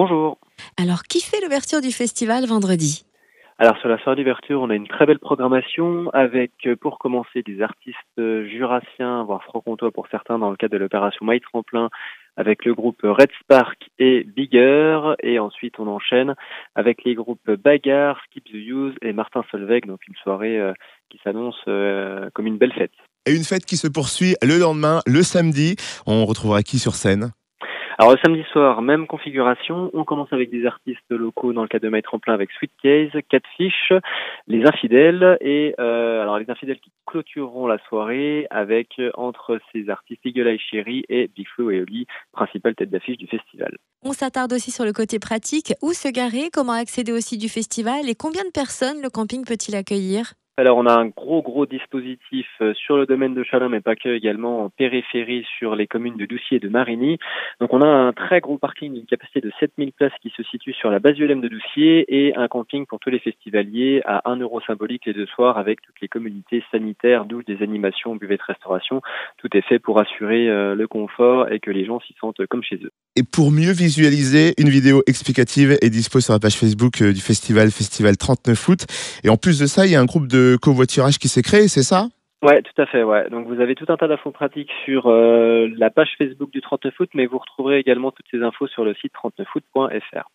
Bonjour. Alors, qui fait l'ouverture du festival vendredi? Alors sur la soirée d'ouverture, on a une très belle programmation avec, euh, pour commencer, des artistes euh, jurassiens, voire franc-comtois pour certains, dans le cadre de l'opération My Tremplin, avec le groupe Red Spark et Bigger. Et ensuite, on enchaîne avec les groupes Bagarre, Skip the Use et Martin Solveig, donc une soirée euh, qui s'annonce comme une belle fête. Et une fête qui se poursuit le lendemain, le samedi. On retrouvera qui sur scène? Alors le samedi soir, même configuration. On commence avec des artistes locaux dans le cadre de Maître en plein avec Sweet Case, Catfish, Les Infidèles et euh, alors les Infidèles qui clôtureront la soirée avec euh, entre ces artistes Eagle Eye Cherry et Big Flo et Oli, principale tête d'affiche du festival. On s'attarde aussi sur le côté pratique. Où se garer? Comment accéder aussi du festival? Et combien de personnes le camping peut-il accueillir? Alors on a un gros gros dispositif euh, sur le domaine de Chalon, mais pas que, également en périphérie sur les communes de Doucier et de Marigny. Donc on a un très gros parking d'une capacité de 7000 places qui se situe sur la base ULM de Doucier et un camping pour tous les festivaliers à 1 euro symbolique les deux soirs avec toutes les communautés sanitaires, douches, des animations, buvettes, restauration. Tout est fait pour assurer euh, le confort et que les gens s'y sentent comme chez eux. Et pour mieux visualiser, une vidéo explicative est dispo sur la page Facebook euh, du festival Festival 39 août. Et en plus de ça, il y a un groupe de covoiturage qui s'est créé, c'est ça? Ouais, tout à fait. Ouais. Donc vous avez tout un tas d'infos pratiques sur euh, la page Facebook du 39 août, mais vous retrouverez également toutes ces infos sur le site 39 août.fr.